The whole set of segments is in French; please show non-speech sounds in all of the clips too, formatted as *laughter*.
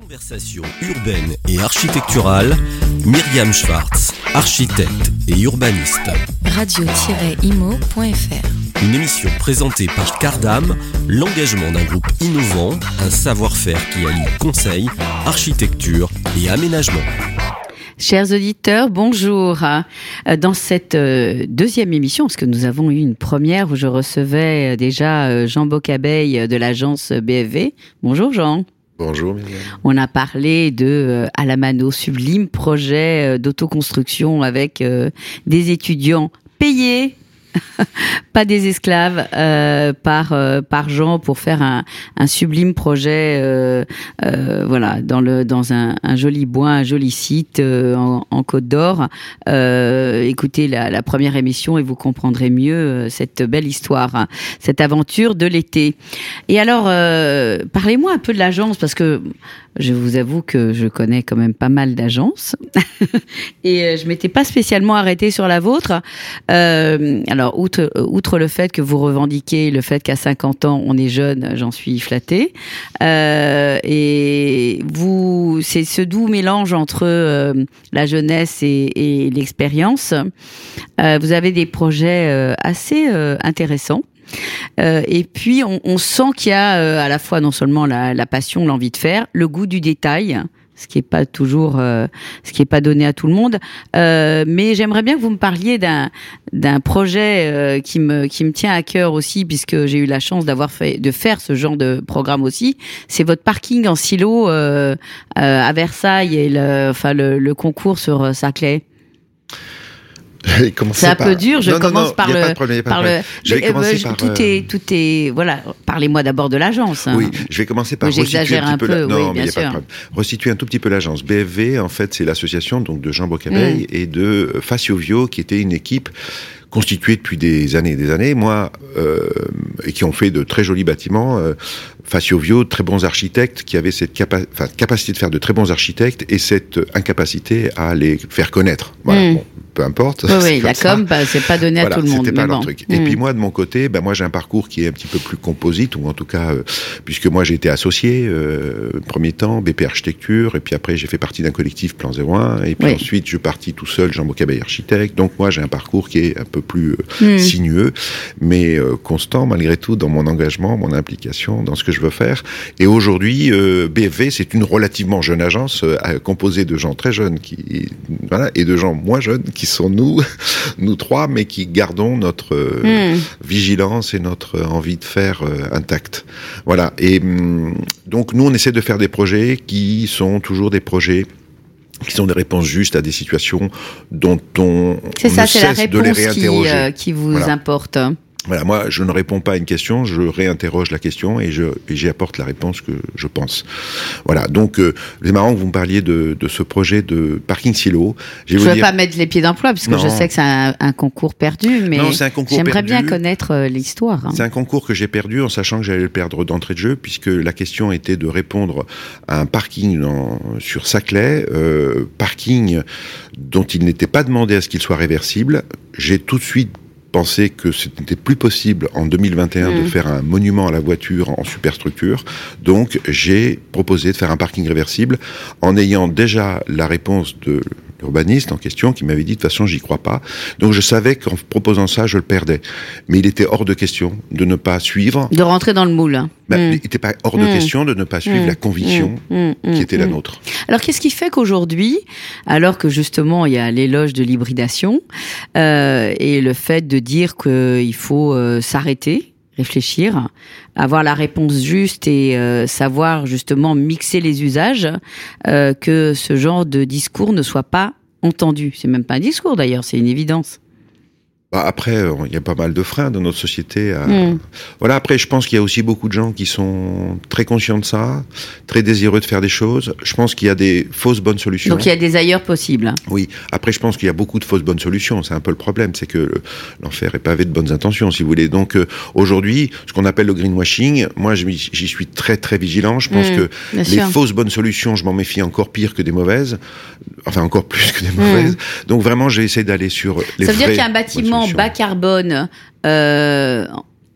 Conversation urbaine et architecturale, Myriam Schwartz, architecte et urbaniste. Radio-imo.fr Une émission présentée par Cardam, l'engagement d'un groupe innovant, un savoir-faire qui allie conseil, architecture et aménagement. Chers auditeurs, bonjour. Euh, Dans cette euh, deuxième émission, parce que nous avons eu une première où je recevais euh, déjà Jean Bocabeille de l'agence BFV. Bonjour Jean. On a parlé de euh, Alamano, sublime projet euh, d'autoconstruction avec euh, des étudiants payés. *laughs* pas des esclaves euh, par euh, par Jean pour faire un, sublime projet euh, euh, voilà dans le dans un, joli bois un joli site en, Côte d'Or. Écoutez la, première émission et vous comprendrez mieux cette belle histoire cette aventure de l'été. Et alors parlez-moi un peu de l'agence parce que je vous avoue que je connais quand même pas mal d'agences. *laughs* Et je m'étais pas spécialement arrêtée sur la vôtre. Euh, alors outre, outre le fait que vous revendiquez le fait qu'à 50 ans on est jeune, j'en suis flattée. Euh, et vous, c'est ce doux mélange entre euh, la jeunesse et, l'expérience. Euh, vous avez des projets euh, assez euh, intéressants. Euh, et puis, on, sent qu'il y a euh, à la fois non seulement la passion, l'envie de faire, le goût du détail, ce qui est pas toujours, euh, ce qui est pas donné à tout le monde. Euh, mais j'aimerais bien que vous me parliez d'un d'un projet euh, qui me qui me tient à cœur aussi, puisque j'ai eu la chance d'avoir fait de faire ce genre de programme aussi. C'est votre parking en silo euh, euh, à Versailles et le, enfin le, le concours sur euh, Saclay. *laughs* C'est un par- peu dur. Je Non, commence non, par le. pas de problème, y a pas de par problème. le- Je vais Mais, euh, commencer je- par, Tout euh, est, tout est. Voilà. Parlez-moi d'abord de l'agence. hein. Oui, je vais commencer par Oui, resituer j'exagère un un peu. la- oui, Non, bien mais a pas de sûr. problème. Resituer un tout petit peu l'agence. BFV, en fait, c'est l'association donc de Jean Bocabeille Mm. et de Facio Vio, qui était une équipe constituée depuis des années et des années, moi, euh, et qui ont fait de très jolis bâtiments. Euh, Facio Vio, très bons architectes, qui avaient cette capa- capacité de faire de très bons architectes et cette incapacité à les faire connaître. Voilà, Mm. bon, peu importe. Oui, oui, la com, bah, c'est pas donné à tout le monde. C'était pas leur truc. Et Mm. puis moi, de mon côté, ben moi j'ai un parcours qui est un petit peu plus composite, ou en tout cas, euh, puisque moi j'ai été associé, euh, premier temps, BP Architecture, et puis après j'ai fait partie d'un collectif Plan 01, et puis Oui. ensuite je suis parti tout seul, Jean Bocabeille Architecte. Donc moi j'ai un parcours qui est un peu plus euh, Mm. sinueux, mais constant malgré tout dans mon engagement, mon implication, dans ce que je veux faire. Et aujourd'hui, BFV, c'est une relativement jeune agence composée de gens très jeunes qui, voilà, et de gens moins jeunes qui sont nous, *laughs* nous trois, mais qui gardons notre euh, Mm. vigilance et notre envie de faire euh, intacte. Voilà. Et hum, donc nous, on essaie de faire des projets qui sont toujours des projets qui sont des réponses justes à des situations dont on, on ça, ne c'est la cesse de les qui, réinterroger. euh, qui vous Voilà. importe. Voilà, moi, je ne réponds pas à une question, je réinterroge la question et je et j'y apporte la réponse que je pense. Voilà, donc euh, c'est marrant que vous me parliez de, de ce projet de parking silo. Je Je ne veux dire, pas mettre les pieds d'emploi, puisque je Non. sais que c'est un, un concours perdu, mais Non, c'est un concours j'aimerais bien connaître euh, l'histoire. hein. c'est un concours que j'ai perdu en sachant que j'allais le perdre d'entrée de jeu, puisque la question était de répondre à un parking dans- sur Saclay, euh, parking dont il n'était pas demandé à ce qu'il soit réversible. J'ai tout de suite pensé que ce n'était plus possible en 2021 de Mm. faire un monument à la voiture en superstructure. Donc j'ai proposé de faire un parking réversible en ayant déjà la réponse de l'urbaniste en question qui m'avait dit de toute façon j'y crois pas. Donc je savais qu'en proposant ça je le perdais. Mais il était hors de question de ne pas suivre. De rentrer dans le moule. Bah, Mm. Il n'était pas hors de Mm. question de ne pas suivre Mm. la conviction qui était la nôtre. Alors, qu'est-ce qui fait qu'aujourd'hui, alors que justement il y a l'éloge de l'hybridation euh, et le fait de dire qu'il faut euh, s'arrêter, réfléchir, avoir la réponse juste et euh, savoir justement mixer les usages, euh, que ce genre de discours ne soit pas entendu. C'est même pas un discours d'ailleurs, c'est une évidence. Bah, après, euh, il y a pas mal de freins dans notre société. à- Mm. Voilà. Après, je pense qu'il y a aussi beaucoup de gens qui sont très conscients de ça, très désireux de faire des choses. Je pense qu'il y a des fausses bonnes solutions. Donc il y a des ailleurs possibles. Oui. Après, je pense qu'il y a beaucoup de fausses bonnes solutions. C'est un peu le problème, c'est que le- l'enfer est pavé de bonnes intentions, si vous voulez. Donc euh, aujourd'hui, ce qu'on appelle le greenwashing, moi, j'y suis très très vigilant. Je pense Mm, que les sûr. fausses bonnes solutions, je m'en méfie encore pire que des mauvaises, enfin encore plus que des Mm. mauvaises. Donc vraiment, j'ai essayé d'aller sur les Ça veut dire qu'il y a un bâtiment. Bas carbone, euh,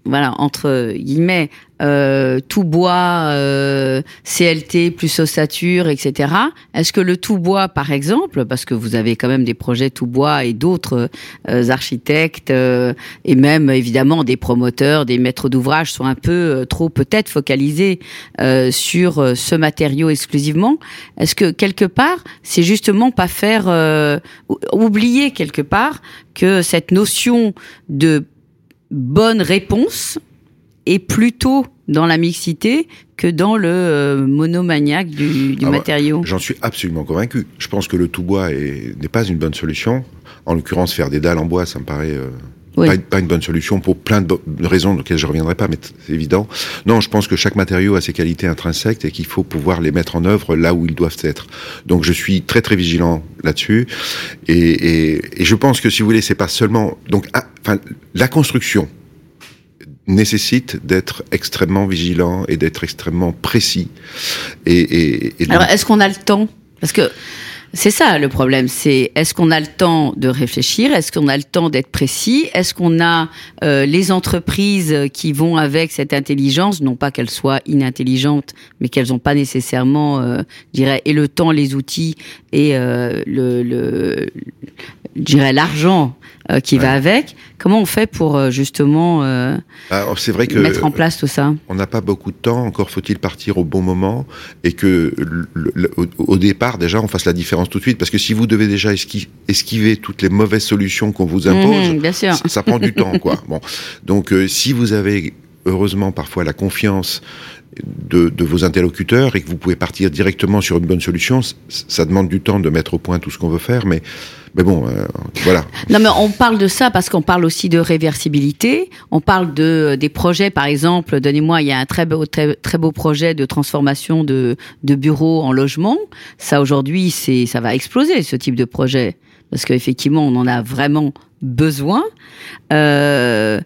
voilà, entre guillemets, euh, tout bois, euh, CLT plus ossature, etc. Est-ce que le tout bois, par exemple, parce que vous avez quand même des projets tout bois et d'autres euh, architectes euh, et même évidemment des promoteurs, des maîtres d'ouvrage sont un peu euh, trop peut-être focalisés euh, sur ce matériau exclusivement. Est-ce que quelque part, c'est justement pas faire ou- oublier quelque part que cette notion de bonne réponse est plutôt dans la mixité que dans le euh, monomaniaque du, du Ah ouais. matériau. J'en suis absolument convaincu. Je pense que le tout bois est- n'est pas une bonne solution. En l'occurrence, faire des dalles en bois, ça me paraît euh, Oui. pas, une- pas une bonne solution pour plein de, de raisons auxquelles je reviendrai pas, mais c'est évident. Non, je pense que chaque matériau a ses qualités intrinsèques et qu'il faut pouvoir les mettre en œuvre là où ils doivent être. Donc, je suis très très vigilant là-dessus. Et, et, et je pense que si vous voulez, c'est pas seulement donc, ah, la construction nécessite d'être extrêmement vigilant et d'être extrêmement précis. Alors, est-ce qu'on a le temps? Parce que c'est ça le problème, c'est est-ce qu'on a le temps de réfléchir? Est-ce qu'on a le temps d'être précis? Est-ce qu'on a euh, les entreprises qui vont avec cette intelligence, non pas qu'elles soient inintelligentes, mais qu'elles n'ont pas nécessairement, euh, je dirais, et le temps, les outils et euh, le, le, je dirais l'argent euh, qui va avec Comment on fait pour euh, justement euh, c'est vrai que mettre en place tout ça? on n'a pas beaucoup de temps. Encore faut-il partir au bon moment et que le- le- au, départ déjà on fasse la différence tout de suite. Parce que si vous devez déjà esqui- esquiver toutes les mauvaises solutions qu'on vous impose, Mhm, bien sûr. ça, ça prend du *laughs* temps, quoi. Bon, donc euh, si vous avez heureusement parfois la confiance de, vos interlocuteurs et que vous pouvez partir directement sur une bonne solution, ça demande du temps de mettre au point tout ce qu'on veut faire, mais mais bon, euh, voilà. Non, mais on parle de ça parce qu'on parle aussi de réversibilité. On parle de des projets, par exemple. Donnez-moi, il y a un très beau, très, très beau projet de transformation de de bureaux en logement. Ça aujourd'hui, c'est ça va exploser ce type de projet parce qu'effectivement, on en a vraiment besoin. Euh,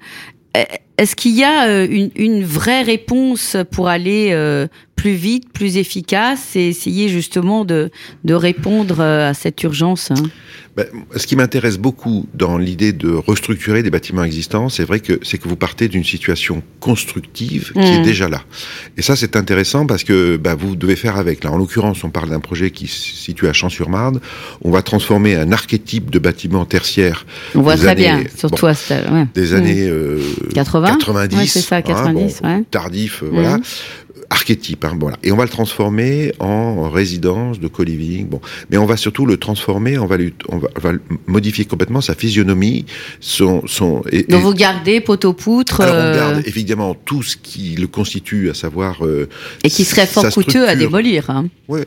est-ce qu'il y a euh, une, vraie réponse pour aller euh, plus vite, plus efficace et essayer justement de, de répondre euh, à cette urgence hein Ben, ce qui m'intéresse beaucoup dans l'idée de restructurer des bâtiments existants, c'est vrai que c'est que vous partez d'une situation constructive qui Mm. est déjà là. Et ça, c'est intéressant parce que ben, vous devez faire avec. Là, en l'occurrence, on parle d'un projet qui se situe à Champs-sur-Marne. On va transformer un archétype de bâtiment tertiaire On voit très années- bien, surtout à ce- ouais. des Mm. années euh, 80? 90, Ouais, ça, hein, 90, bon, ouais. tardif, euh, voilà, Mhm. Archétype, hein, voilà. Et on va le transformer en résidence de co-living, bon. Mais on va surtout le transformer, on va lui, on va, on va modifier complètement sa physionomie, son, son. Et, Donc et- vous gardez poteau-poutre alors on euh, garde évidemment tout ce qui le constitue, à savoir euh, et qui serait fort coûteux à démolir. Hein. Ouais.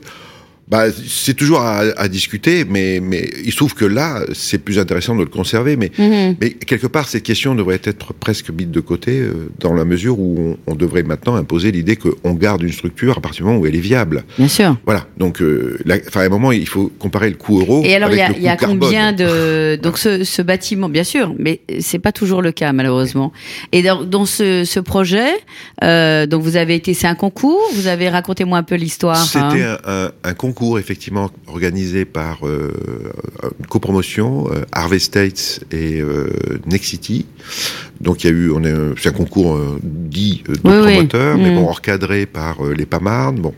Bah, c'est toujours à, à discuter, mais, mais il se trouve que là, c'est plus intéressant de le conserver. Mais, Mhm. mais quelque part, cette question devrait être presque mise de côté, euh, dans la mesure où on, on devrait maintenant imposer l'idée qu'on garde une structure à partir du moment où elle est viable. Bien sûr. Voilà. Donc, euh, la- à un moment, il faut comparer le coût euro. Et alors il y a, y combien de *laughs* donc ce, ce bâtiment bien sûr, mais c'est pas toujours le cas malheureusement. Et dans, dans ce, ce projet, euh, donc vous avez été c'est un concours, vous avez racontez-moi un peu l'histoire. C'était hein. un, un- un concours effectivement organisé par euh, une copromotion, euh, Harvey States et euh, Nexity. Donc il y a eu, on est, c'est un concours euh, dit euh, de Oui, oui. promoteurs, mais Mm. bon encadré par les Pamarnes. Bon.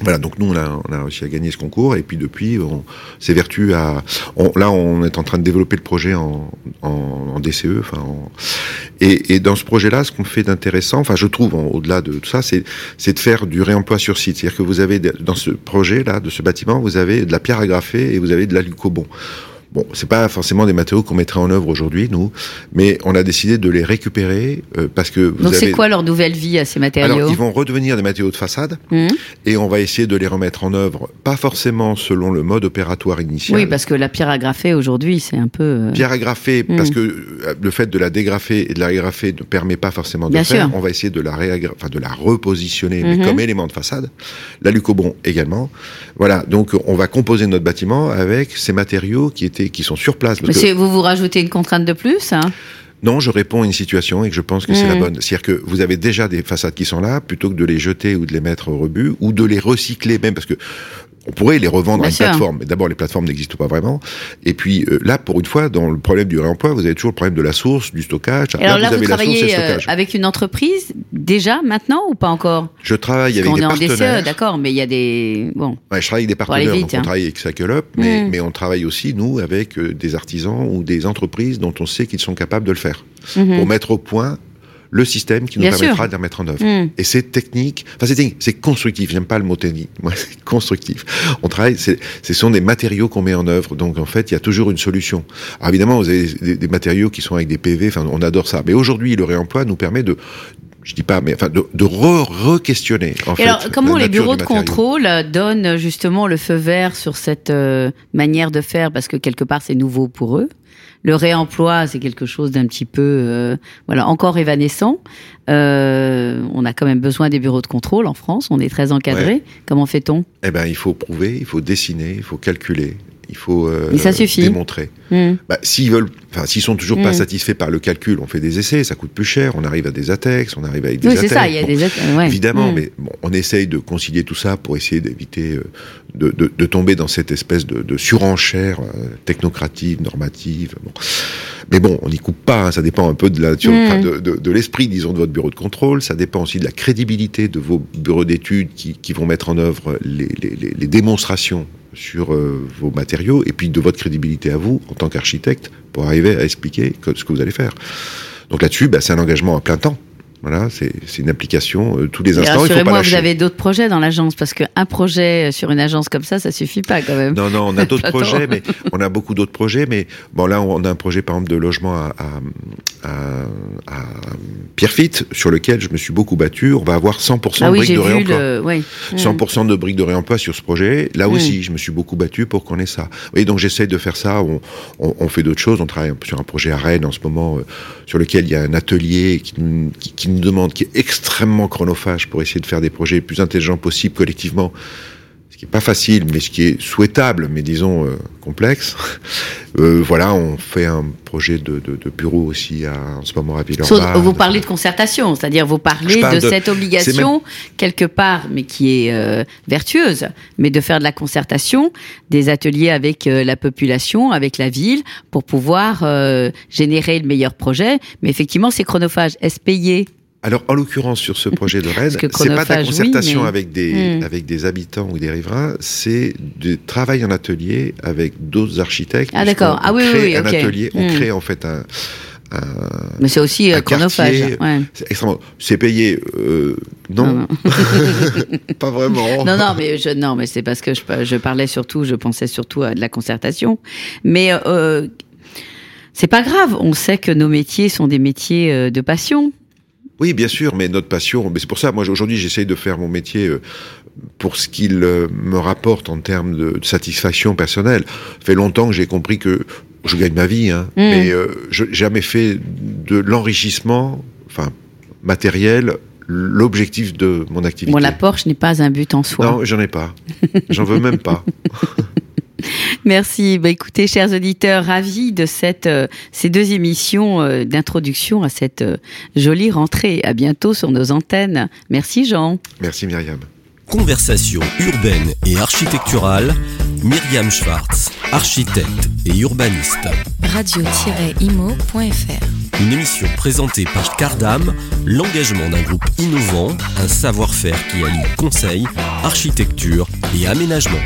Voilà, donc nous on a, on a réussi à gagner ce concours et puis depuis on s'évertue à on, là on est en train de développer le projet en, en, en DCE enfin en- et, et dans ce projet-là ce qu'on fait d'intéressant enfin je trouve au-delà de tout ça c'est c'est de faire du réemploi sur site. C'est-à-dire que vous avez dans ce projet là de ce bâtiment vous avez de la pierre agrafée et vous avez de l'alucobon Bon, c'est pas forcément des matériaux qu'on mettrait en œuvre aujourd'hui, nous, mais on a décidé de les récupérer euh, parce que vous Donc avez. c'est quoi leur nouvelle vie à ces matériaux Alors, ils vont redevenir des matériaux de façade Mhm. et on va essayer de les remettre en œuvre, pas forcément selon le mode opératoire initial. Oui, parce que la pierre agrafée aujourd'hui, c'est un peu. euh, Pierre agrafée, parce que euh, le fait de la dégrafer et de la régrafer ne permet pas forcément de Bien faire. sûr. On va essayer de la, réagra- enfin, de la repositionner, mais Mhm. comme élément de façade. La lucobon également. Voilà, donc on va composer notre bâtiment avec ces matériaux qui étaient, qui sont sur place. parce Mais que- c'est- vous vous rajoutez une contrainte de plus hein? Non, je réponds à une situation et que je pense que c'est la Mhm. bonne. C'est-à-dire que vous avez déjà des façades qui sont là, plutôt que de les jeter ou de les mettre au rebut, ou de les recycler même, parce que on pourrait les revendre Bien à une sûr. plateforme, mais d'abord les plateformes n'existent pas vraiment. Et puis euh, là, pour une fois, dans le problème du réemploi, vous avez toujours le problème de la source, du stockage. Et alors là, vous vous avez la source et le travaillez euh, avec une entreprise déjà maintenant ou pas encore? Je travaille Parce avec des est en partenaires. DCE, d'accord, mais il y a des bon. Ouais, je travaille avec des partenaires, vite, donc on hein. travaille avec Cycle Up, mais, Mm. mais on travaille aussi, nous, avec euh, des artisans ou des entreprises dont on sait qu'ils sont capables de le faire. Mhm. Pour mettre au point le système qui nous Bien permettra sûr. de le mettre en œuvre. Mm. Et c'est technique, enfin c'est c'est constructif, j'aime pas le mot technique, *laughs* moi c'est constructif. On travaille, c'est- ce sont des matériaux qu'on met en œuvre, donc en fait il y a toujours une solution. Alors évidemment vous avez des, des matériaux qui sont avec des PV, enfin on adore ça, mais aujourd'hui le réemploi nous permet de, je dis pas, mais enfin de, de re- re-questionner Et fait. alors, comment la les bureaux de contrôle euh, donnent justement le feu vert sur cette euh, manière de faire? Parce que quelque part, c'est nouveau pour eux. Le réemploi, c'est quelque chose d'un petit peu, euh, voilà, encore évanescent. Euh, on a quand même besoin des bureaux de contrôle en France. On est très encadré. Comment fait-on? Eh ben il faut prouver, il faut dessiner, il faut calculer. Il faut euh, Et ça suffit. démontrer. Hmm. Bah, s'ils veulent, enfin, s'ils sont toujours pas Mm. satisfaits par le calcul, on fait des essais, ça coûte plus cher, on arrive à des ATEX, on arrive avec des Oui, c'est ça. ATEX. Il y a Bon, des ouais. Évidemment, Hmm. mais bon, on essaye de concilier tout ça pour essayer d'éviter euh, de, de, de tomber dans cette espèce de, de surenchère euh, technocrative, normative. Bon. Mais bon, on n'y coupe pas, hein, ça dépend un peu de la nature, Mm. enfin, de, l'esprit, disons, de votre bureau de contrôle, ça dépend aussi de la crédibilité de vos bureaux d'études qui, qui vont mettre en œuvre les, les, les, les démonstrations sur euh, vos matériaux, et puis de votre crédibilité à vous, en tant qu'architecte, pour arriver à expliquer que- ce que vous allez faire. Donc là-dessus, bah, c'est un engagement à plein temps. Voilà, c'est une application euh, tous les Et instants. Rassurez-moi, vous avez d'autres projets dans l'agence parce qu'un projet sur une agence comme ça, ça suffit pas quand même. Non, non, on a *laughs* d'autres projets, mais on a beaucoup d'autres projets. Mais bon, là, on a un projet, par exemple, de logement à, à, à, à Pierrefitte, sur lequel je me suis beaucoup battu. On va avoir 100% ah de oui, briques de réemploi. le. Oui. Hmm. 100% de briques de réemploi sur ce projet. Là aussi, je me suis beaucoup battu pour qu'on ait ça. Et donc j'essaie de faire ça. On, on, on fait d'autres choses. On travaille sur un projet à Rennes en ce moment, euh, sur lequel il y a un atelier qui, qui nous demande, qui est extrêmement chronophage pour essayer de faire des projets les plus intelligents possibles collectivement. Ce qui est pas facile, mais ce qui est souhaitable, mais disons euh, complexe. *laughs* Euh, voilà, on fait un projet de, de, de bureau aussi à, en ce moment à Villeurbanne. vous parlez de concertation, c'est-à-dire vous parlez parle de, de- cette obligation quelque part, mais qui est euh, vertueuse, mais de faire de la concertation, des ateliers avec la population, avec la ville, pour pouvoir générer le meilleur projet. Mais effectivement, c'est chronophage. Est-ce payé? Alors, en l'occurrence, sur ce projet de Rennes, c'est pas de la oui, concertation mais- avec, des, Hmm. avec des habitants ou des riverains, c'est du travail en atelier avec d'autres architectes. Ah, d'accord. Ah oui, oui, crée oui, un ok. atelier, on Hmm. crée en fait un... un- Mais c'est aussi euh, Un chronophage. ouais. c'est extrêmement... C'est payé euh, non, Non, non. *laughs* pas vraiment. Non, non, mais je, non, mais c'est parce que je, je parlais surtout, je pensais surtout à de la concertation. Mais euh, c'est pas grave. On sait que nos métiers sont des métiers euh, de passion. Oui, bien sûr, mais notre passion, mais c'est pour ça, moi aujourd'hui, j'essaye de faire mon métier euh, pour ce qu'il euh, me rapporte en termes de, satisfaction personnelle. Ça fait longtemps que j'ai compris que je gagne ma vie, hein, Mm. mais euh, je j'ai jamais fait de l'enrichissement, enfin matériel, l'objectif de mon activité. Bon, la Porsche n'est pas un but en soi. Non, j'en ai pas. J'en veux même pas. *laughs* *laughs* Merci. Bah, écoutez, chers auditeurs, ravis de cette, euh, ces deux émissions euh, d'introduction à cette euh, jolie rentrée. À bientôt sur nos antennes. Merci, Jean. Merci Myriam. Conversation urbaine et architecturale, Myriam Schwartz, architecte et urbaniste. radio-imo.fr Une émission présentée par Cardam, l'engagement d'un groupe innovant, un savoir-faire qui allie conseil, architecture et aménagement.